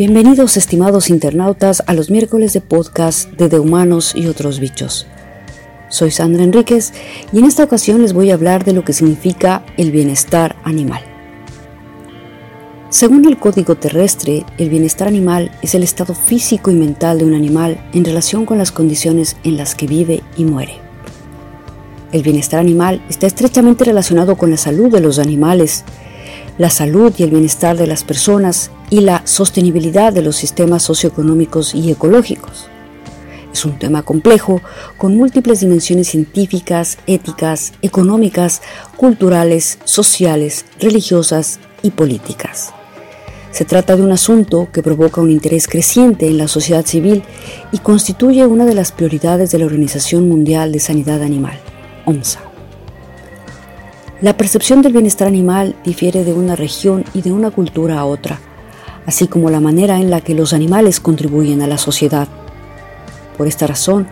Bienvenidos estimados internautas a los miércoles de podcast de De Humanos y otros bichos. Soy Sandra Enríquez y en esta ocasión les voy a hablar de lo que significa el bienestar animal. Según el Código Terrestre, el bienestar animal es el estado físico y mental de un animal en relación con las condiciones en las que vive y muere. El bienestar animal está estrechamente relacionado con la salud de los animales, la salud y el bienestar de las personas y la sostenibilidad de los sistemas socioeconómicos y ecológicos. Es un tema complejo con múltiples dimensiones científicas, éticas, económicas, culturales, sociales, religiosas y políticas. Se trata de un asunto que provoca un interés creciente en la sociedad civil y constituye una de las prioridades de la Organización Mundial de Sanidad Animal, OMSA. La percepción del bienestar animal difiere de una región y de una cultura a otra, así como la manera en la que los animales contribuyen a la sociedad. Por esta razón,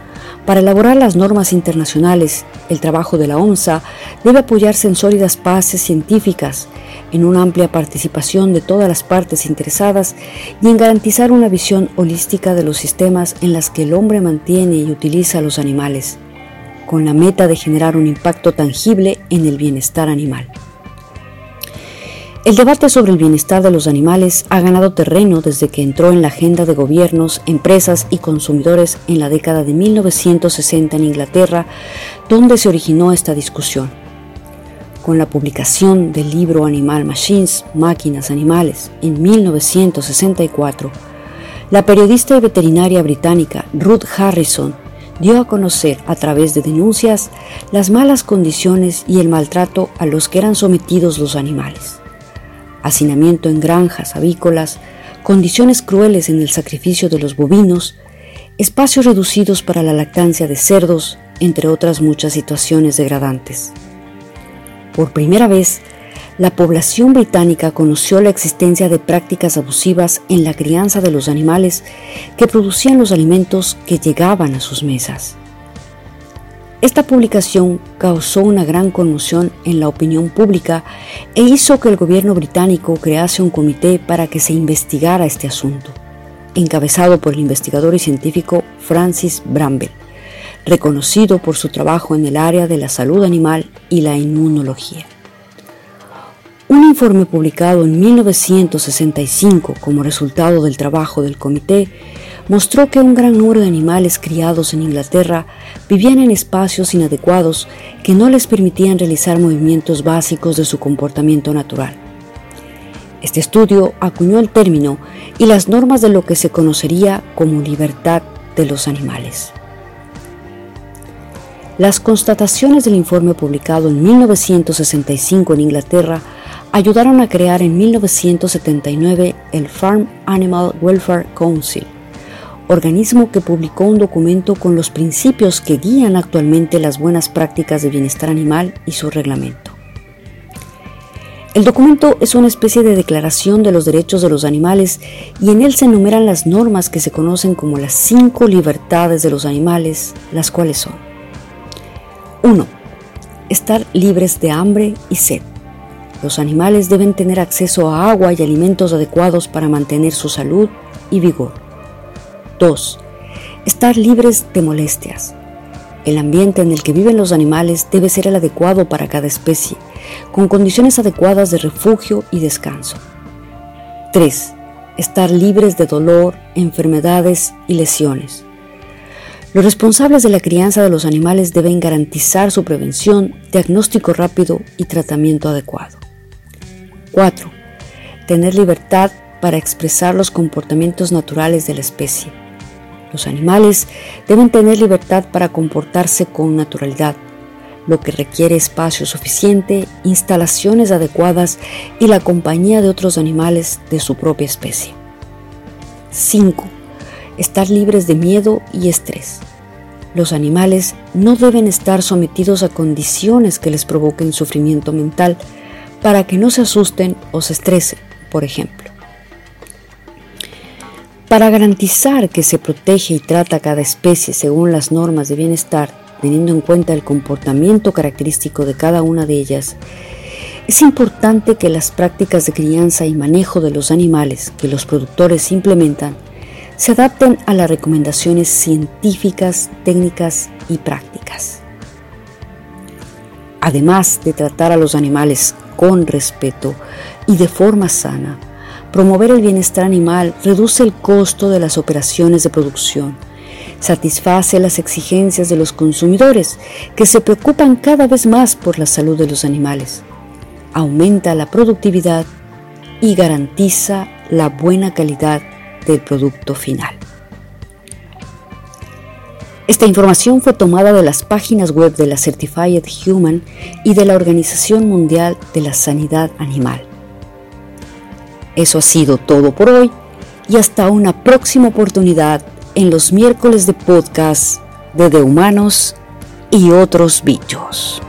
para elaborar las normas internacionales, el trabajo de la OMSA debe apoyarse en sólidas bases científicas, en una amplia participación de todas las partes interesadas y en garantizar una visión holística de los sistemas en las que el hombre mantiene y utiliza a los animales con la meta de generar un impacto tangible en el bienestar animal. El debate sobre el bienestar de los animales ha ganado terreno desde que entró en la agenda de gobiernos, empresas y consumidores en la década de 1960 en Inglaterra, donde se originó esta discusión. Con la publicación del libro Animal Machines, Máquinas Animales, en 1964, la periodista y veterinaria británica Ruth Harrison dio a conocer a través de denuncias las malas condiciones y el maltrato a los que eran sometidos los animales. Hacinamiento en granjas avícolas, condiciones crueles en el sacrificio de los bovinos, espacios reducidos para la lactancia de cerdos, entre otras muchas situaciones degradantes. Por primera vez, la población británica conoció la existencia de prácticas abusivas en la crianza de los animales que producían los alimentos que llegaban a sus mesas. Esta publicación causó una gran conmoción en la opinión pública e hizo que el gobierno británico crease un comité para que se investigara este asunto, encabezado por el investigador y científico Francis Bramble, reconocido por su trabajo en el área de la salud animal y la inmunología. Un informe publicado en 1965 como resultado del trabajo del comité mostró que un gran número de animales criados en Inglaterra vivían en espacios inadecuados que no les permitían realizar movimientos básicos de su comportamiento natural. Este estudio acuñó el término y las normas de lo que se conocería como libertad de los animales. Las constataciones del informe publicado en 1965 en Inglaterra ayudaron a crear en 1979 el Farm Animal Welfare Council, organismo que publicó un documento con los principios que guían actualmente las buenas prácticas de bienestar animal y su reglamento. El documento es una especie de declaración de los derechos de los animales y en él se enumeran las normas que se conocen como las cinco libertades de los animales, las cuales son 1. Estar libres de hambre y sed. Los animales deben tener acceso a agua y alimentos adecuados para mantener su salud y vigor. 2. Estar libres de molestias. El ambiente en el que viven los animales debe ser el adecuado para cada especie, con condiciones adecuadas de refugio y descanso. 3. Estar libres de dolor, enfermedades y lesiones. Los responsables de la crianza de los animales deben garantizar su prevención, diagnóstico rápido y tratamiento adecuado. 4. Tener libertad para expresar los comportamientos naturales de la especie. Los animales deben tener libertad para comportarse con naturalidad, lo que requiere espacio suficiente, instalaciones adecuadas y la compañía de otros animales de su propia especie. 5. Estar libres de miedo y estrés. Los animales no deben estar sometidos a condiciones que les provoquen sufrimiento mental, para que no se asusten o se estresen, por ejemplo. Para garantizar que se protege y trata cada especie según las normas de bienestar, teniendo en cuenta el comportamiento característico de cada una de ellas, Es importante que las prácticas de crianza y manejo de los animales que los productores implementan se adapten a las recomendaciones científicas, técnicas y prácticas. Además de tratar a los animales con respeto y de forma sana, promover el bienestar animal reduce el costo de las operaciones de producción, satisface las exigencias de los consumidores que se preocupan cada vez más por la salud de los animales. Aumenta la productividad y garantiza la buena calidad del producto final. Esta información fue tomada de las páginas web de la Certified Human y de la Organización Mundial de la Sanidad Animal. Eso ha sido todo por hoy y hasta una próxima oportunidad en los miércoles de podcast de De Humanos y otros bichos.